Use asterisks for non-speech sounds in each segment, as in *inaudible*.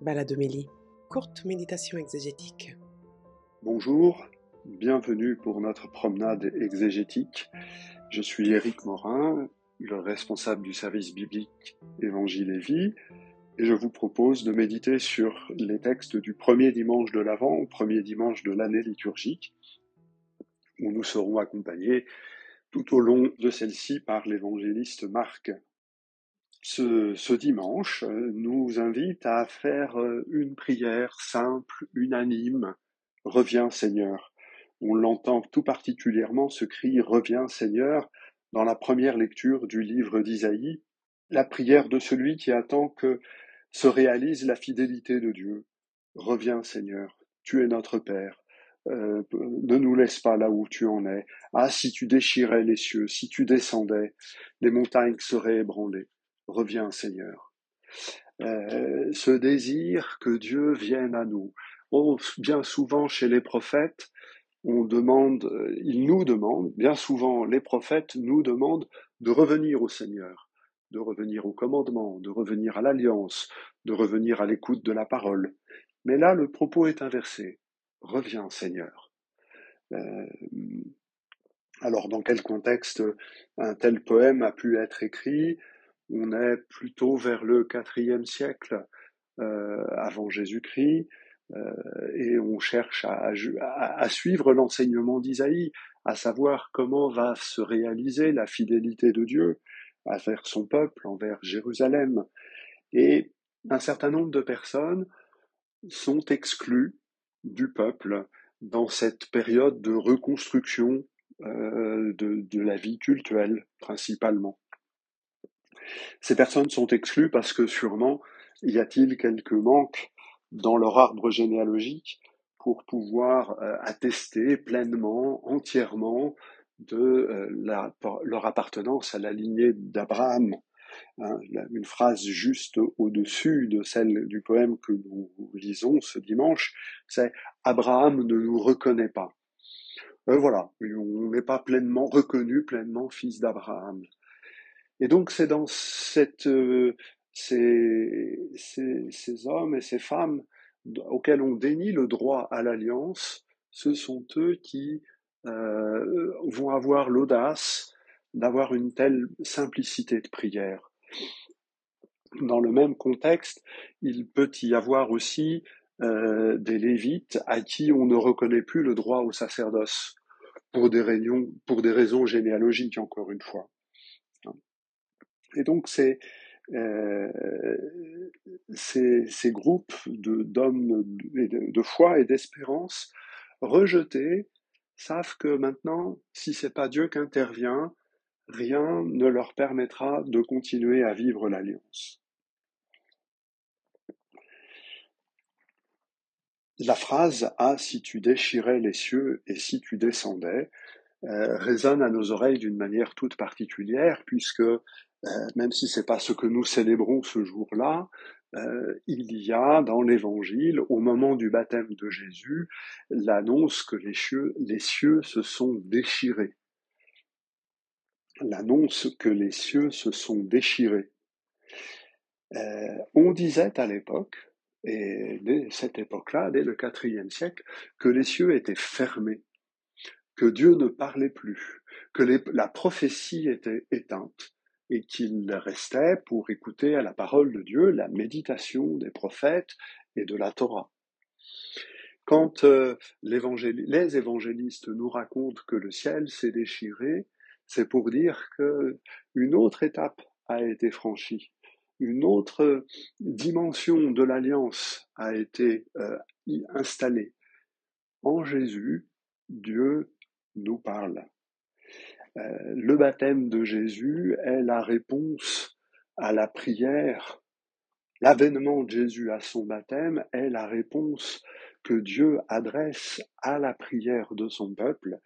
Baladomélie, courte méditation exégétique. Bonjour, bienvenue pour notre promenade exégétique. Je suis Éric Morin, le responsable du service biblique Évangile et Vie, et je vous propose de méditer sur les textes du premier dimanche de l'Avent premier dimanche de l'année liturgique, où nous serons accompagnés tout au long de celle-ci par l'évangéliste Marc ce, dimanche euh, nous invite à faire euh, une prière simple, unanime, Reviens Seigneur. On l'entend tout particulièrement ce cri Reviens Seigneur dans la première lecture du livre d'Isaïe, la prière de celui qui attend que se réalise la fidélité de Dieu. Reviens Seigneur, tu es notre Père. Euh, ne nous laisse pas là où tu en es. Ah, si tu déchirais les cieux, si tu descendais, les montagnes seraient ébranlées. Reviens Seigneur. Euh, ce désir que Dieu vienne à nous. Oh, bien souvent chez les prophètes, on demande, euh, ils nous demandent, bien souvent les prophètes nous demandent de revenir au Seigneur, de revenir au commandement, de revenir à l'alliance, de revenir à l'écoute de la parole. Mais là, le propos est inversé. Reviens Seigneur. Euh, alors, dans quel contexte un tel poème a pu être écrit? On est plutôt vers le quatrième siècle euh, avant Jésus-Christ, euh, et on cherche à, suivre l'enseignement d'Isaïe, à savoir comment va se réaliser la fidélité de Dieu envers son peuple, envers Jérusalem. Et un certain nombre de personnes sont exclues du peuple dans cette période de reconstruction euh, de la vie cultuelle principalement. Ces personnes sont exclues parce que sûrement y a-t-il quelques manques dans leur arbre généalogique pour pouvoir euh, attester pleinement, entièrement de euh, leur appartenance à la lignée d'Abraham. Hein, une phrase juste au-dessus de celle du poème que nous lisons ce dimanche, c'est Abraham ne nous reconnaît pas. Euh, voilà, on n'est pas pleinement reconnu, pleinement fils d'Abraham. Et donc c'est dans euh, ces, ces, hommes et ces femmes auxquels on dénie le droit à l'alliance, ce sont eux qui euh, vont avoir l'audace d'avoir une telle simplicité de prière. Dans le même contexte, il peut y avoir aussi euh, des Lévites à qui on ne reconnaît plus le droit au sacerdoce pour des, réunions, pour des raisons généalogiques, encore une fois. Et donc euh, ces, groupes d'hommes de, de, foi et d'espérance rejetés savent que maintenant, si c'est pas Dieu qui intervient, rien ne leur permettra de continuer à vivre l'alliance. La phrase Ah, si tu déchirais les cieux et si tu descendais résonne à nos oreilles d'une manière toute particulière, puisque euh, même si c'est pas ce que nous célébrons ce jour-là, euh, il y a dans l'Évangile, au moment du baptême de Jésus, l'annonce que les cieux, se sont déchirés. L'annonce que les cieux se sont déchirés. Euh, on disait à l'époque, et dès cette époque-là, dès le IVe siècle, que les cieux étaient fermés, que Dieu ne parlait plus, que la prophétie était éteinte, et qu'il restait pour écouter à la parole de Dieu la méditation des prophètes et de la Torah. Quand euh, les évangélistes nous racontent que le ciel s'est déchiré, c'est pour dire que une autre étape a été franchie, une autre dimension de l'alliance a été euh, installée. En Jésus, Dieu nous parle. Euh, le baptême de Jésus est la réponse à la prière. L'avènement de Jésus à son baptême est la réponse que Dieu adresse à la prière de son peuple.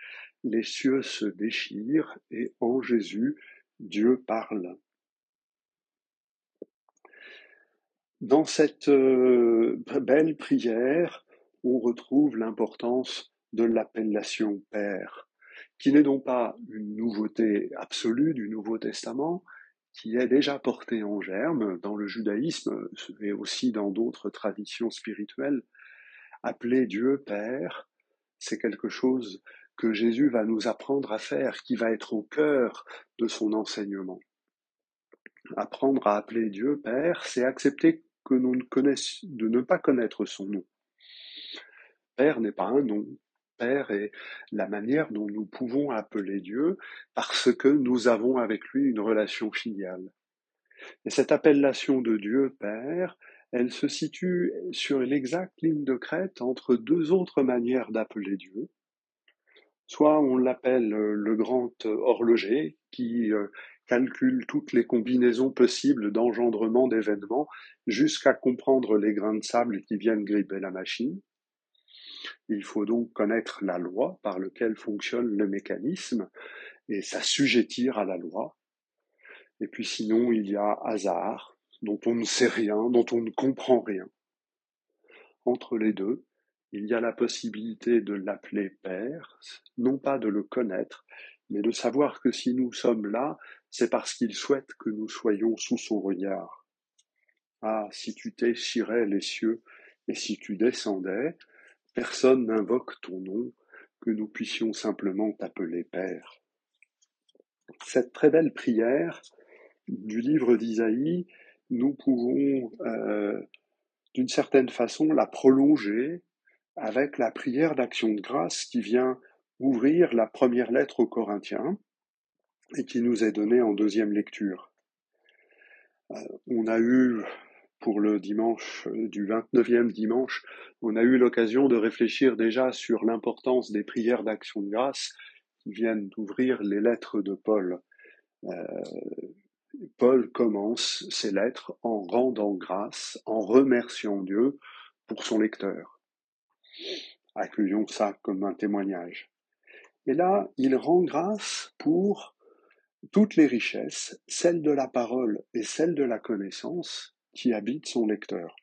Les cieux se déchirent et en Jésus, Dieu parle. Dans cette euh, belle prière, on retrouve l'importance de l'appellation Père qui n'est donc pas une nouveauté absolue du Nouveau Testament, qui est déjà porté en germe dans le judaïsme et aussi dans d'autres traditions spirituelles. Appeler Dieu Père, c'est quelque chose que Jésus va nous apprendre à faire, qui va être au cœur de son enseignement. Apprendre à appeler Dieu Père, c'est accepter que nous ne connaissons, de ne pas connaître son nom. Père n'est pas un nom. Père est la manière dont nous pouvons appeler Dieu parce que nous avons avec lui une relation filiale. Et cette appellation de Dieu Père, elle se situe sur l'exacte ligne de crête entre deux autres manières d'appeler Dieu. Soit on l'appelle le grand horloger qui euh, calcule toutes les combinaisons possibles d'engendrement d'événements jusqu'à comprendre les grains de sable qui viennent gripper la machine. Il faut donc connaître la loi par laquelle fonctionne le mécanisme et s'assujettir à la loi. Et puis sinon, il y a hasard, dont on ne sait rien, dont on ne comprend rien. Entre les deux, il y a la possibilité de l'appeler Père, non pas de le connaître, mais de savoir que si nous sommes là, c'est parce qu'il souhaite que nous soyons sous son regard. Ah, si tu t'échirais les cieux, et si tu descendais, Personne n'invoque ton nom, que nous puissions simplement t'appeler Père. Cette très belle prière du livre d'Isaïe, nous pouvons euh, d'une certaine façon la prolonger avec la prière d'action de grâce qui vient ouvrir la première lettre aux Corinthiens et qui nous est donnée en deuxième lecture. Euh, on a eu pour le dimanche euh, du 29e dimanche, on a eu l'occasion de réfléchir déjà sur l'importance des prières d'action de grâce qui viennent d'ouvrir les lettres de Paul. Euh, Paul commence ses lettres en rendant grâce, en remerciant Dieu pour son lecteur. Accueillons ça comme un témoignage. Et là, il rend grâce pour toutes les richesses, celles de la parole et celles de la connaissance, qui habite son lecteur.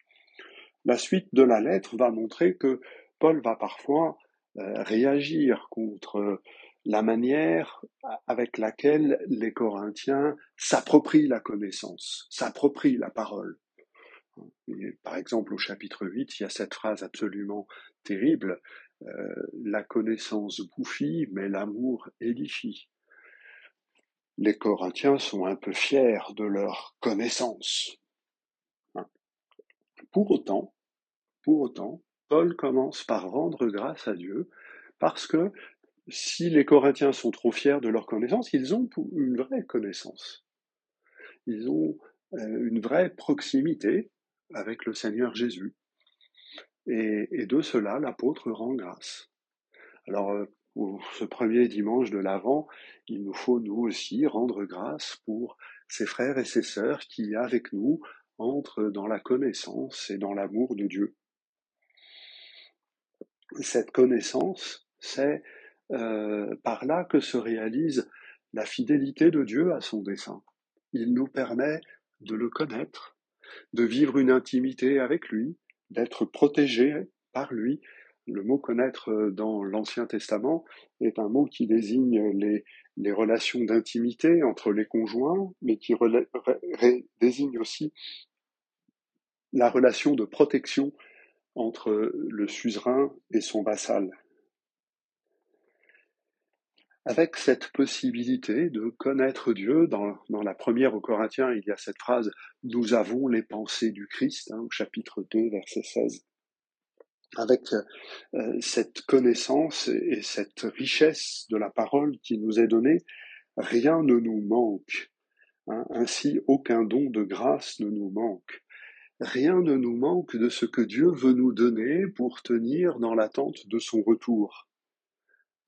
La suite de la lettre va montrer que Paul va parfois euh, réagir contre la manière avec laquelle les Corinthiens s'approprient la connaissance, s'approprient la parole. par exemple, au chapitre 8, il y a cette phrase absolument terrible, euh, La connaissance bouffie, mais l'amour édifie. Les Corinthiens sont un peu fiers de leur connaissance. Pour autant, Paul commence par rendre grâce à Dieu parce que si les Corinthiens sont trop fiers de leur connaissance, ils ont une vraie connaissance. Ils ont euh, une vraie proximité avec le Seigneur Jésus. Et, de cela, l'apôtre rend grâce. Alors, euh, ce premier dimanche de l'Avent, il nous faut nous aussi rendre grâce pour ces frères et ces sœurs qui, avec nous, entre dans la connaissance et dans l'amour de Dieu. Cette connaissance, c'est euh, par là que se réalise la fidélité de Dieu à son dessein. Il nous permet de le connaître, de vivre une intimité avec lui, d'être protégé par lui. Le mot connaître dans l'Ancien Testament est un mot qui désigne les, les relations d'intimité entre les conjoints, mais qui désigne aussi la relation de protection entre le suzerain et son vassal. Avec cette possibilité de connaître Dieu, dans, la première aux Corinthiens, il y a cette phrase Nous avons les pensées du Christ, hein, au chapitre 2, verset 16 avec euh, cette connaissance et cette richesse de la parole qui nous est donnée, rien ne nous manque. Hein. ainsi, aucun don de grâce ne nous manque. Rien ne nous manque de ce que Dieu veut nous donner pour tenir dans l'attente de son retour.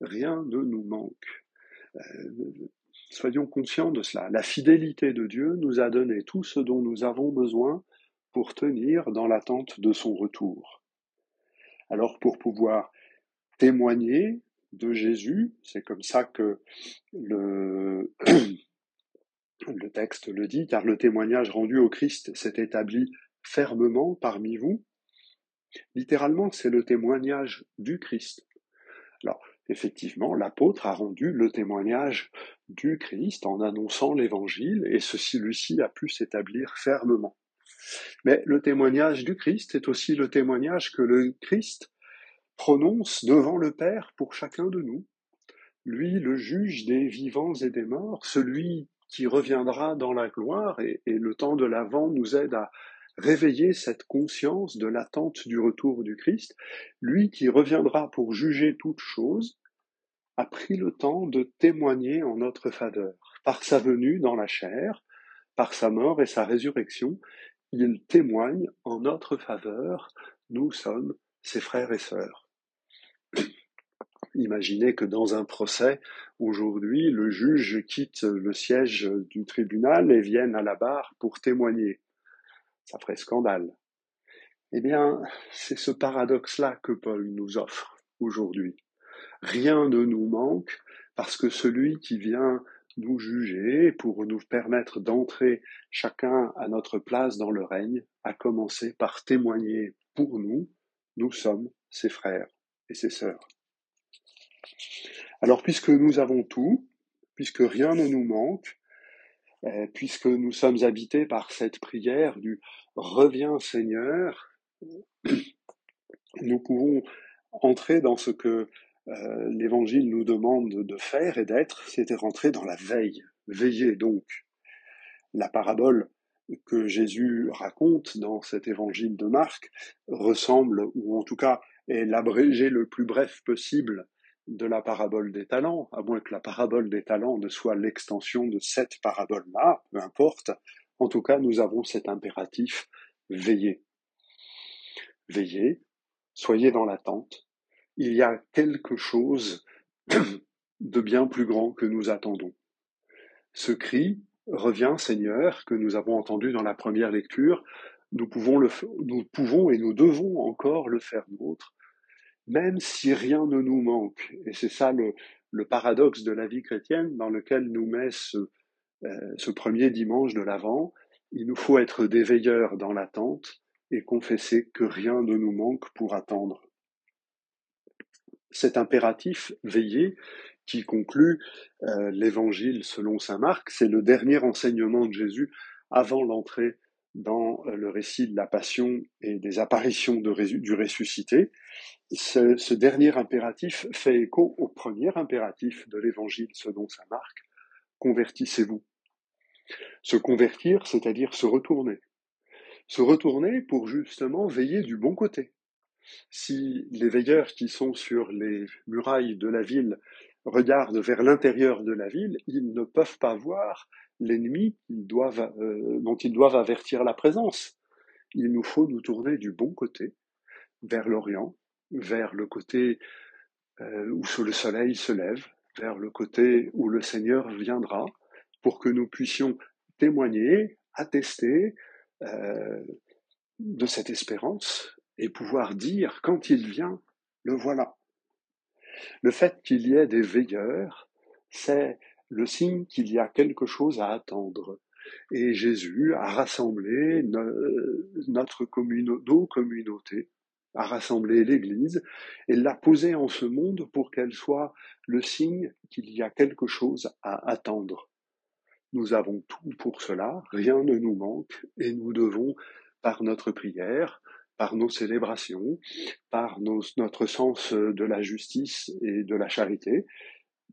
Rien ne nous manque. Euh, soyons conscients de cela. La fidélité de Dieu nous a donné tout ce dont nous avons besoin pour tenir dans l'attente de son retour. Alors pour pouvoir témoigner de Jésus, c'est comme ça que *clears throat* le, texte le dit, car le témoignage rendu au Christ s'est établi fermement parmi vous. Littéralement, c'est le témoignage du Christ. Alors, Effectivement, l'apôtre a rendu le témoignage du Christ en annonçant l'évangile et celui-ci a pu s'établir fermement. Mais le témoignage du Christ est aussi le témoignage que le Christ prononce devant le Père pour chacun de nous. Lui, le juge des vivants et des morts, celui qui reviendra dans la gloire, et, le temps de l'avant nous aide à réveiller cette conscience de l'attente du retour du Christ, lui qui reviendra pour juger toutes choses, a pris le temps de témoigner en notre faveur. Par sa venue dans la chair, par sa mort et sa résurrection, il témoigne en notre faveur, nous sommes ses frères et sœurs. Imaginez que dans un procès, aujourd'hui, le juge quitte le siège du tribunal et vienne à la barre pour témoigner. Ça ferait scandale. Eh bien, c'est ce paradoxe-là que Paul nous offre aujourd'hui. Rien ne nous manque parce que celui qui vient nous juger pour nous permettre d'entrer chacun à notre place dans le règne a commencé par témoigner pour nous, nous sommes ses frères et ses sœurs. Alors puisque nous avons tout, puisque rien ne nous manque, euh, puisque nous sommes habités par cette prière du Reviens Seigneur, nous pouvons entrer dans ce que euh, l'Évangile nous demande de faire et d'être, c'était rentrer dans la veille. Veiller donc. La parabole que Jésus raconte dans cet Évangile de Marc ressemble, ou en tout cas est l'abrégé le plus bref possible de la parabole des talents, à moins que la parabole des talents ne soit l'extension de cette parabole-là, peu importe. En tout cas, nous avons cet impératif veillez. Veillez, soyez dans l'attente, il y a quelque chose *clears throat* de bien plus grand que nous attendons. Ce cri revient, Seigneur, que nous avons entendu dans la première lecture, nous pouvons, le, nous pouvons et nous devons encore le faire nôtre, même si rien ne nous manque. Et c'est ça le, le, paradoxe de la vie chrétienne dans lequel nous met ce, euh, ce premier dimanche de l'Avent. Il nous faut être des veilleurs dans l'attente et confesser que rien ne nous manque pour attendre cet impératif veiller qui conclut euh, l'évangile selon saint Marc, c'est le dernier enseignement de Jésus avant l'entrée dans euh, le récit de la passion et des apparitions du ressuscité. Ce, ce, dernier impératif fait écho au premier impératif de l'évangile selon saint Marc, convertissez-vous. Se convertir, c'est-à-dire se retourner. Se retourner pour justement veiller du bon côté, si les veilleurs qui sont sur les murailles de la ville regardent vers l'intérieur de la ville, ils ne peuvent pas voir l'ennemi euh, dont ils doivent avertir la présence. Il nous faut nous tourner du bon côté, vers l'Orient, vers le côté euh, où le soleil se lève, vers le côté où le Seigneur viendra, pour que nous puissions témoigner, attester euh, de cette espérance et pouvoir dire, quand il vient, le voilà. Le fait qu'il y ait des veilleurs, c'est le signe qu'il y a quelque chose à attendre. Et Jésus a rassemblé notre communauté, nos communautés, a rassemblé l'Église et l'a posée en ce monde pour qu'elle soit le signe qu'il y a quelque chose à attendre. Nous avons tout pour cela, rien ne nous manque et nous devons, par notre prière, par nos célébrations, par notre sens de la justice et de la charité,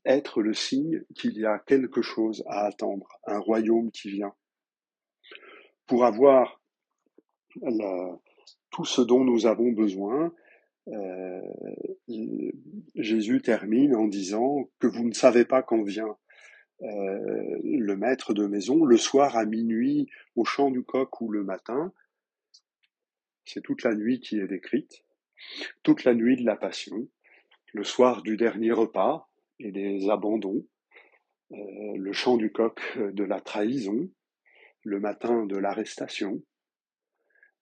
être le signe qu'il y a quelque chose à attendre, un royaume qui vient. Pour avoir tout ce dont nous avons besoin, euh, Jésus termine en disant que vous ne savez pas quand vient euh, le maître de maison, le soir à minuit, au chant du coq ou le matin, c'est toute la nuit qui est décrite, toute la nuit de la passion, le soir du dernier repas et des abandons, euh, le chant du coq de la trahison, le matin de l'arrestation.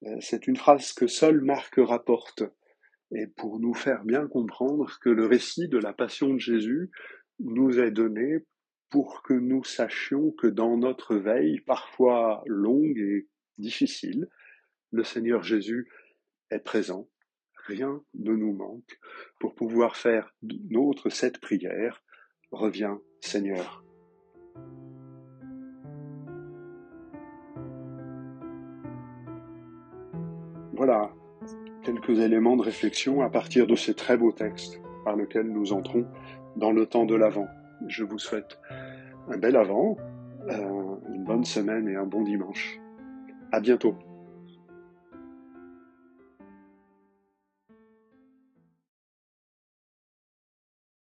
Euh, c'est une phrase que seul Marc rapporte, et pour nous faire bien comprendre que le récit de la passion de Jésus nous est donné pour que nous sachions que dans notre veille, parfois longue et difficile, le Seigneur Jésus est présent, rien ne nous manque pour pouvoir faire notre cette prière. Reviens, Seigneur. Voilà quelques éléments de réflexion à partir de ces très beaux textes par lesquels nous entrons dans le temps de l'Avent. Je vous souhaite un bel Avant, euh, une bonne semaine et un bon dimanche. À bientôt.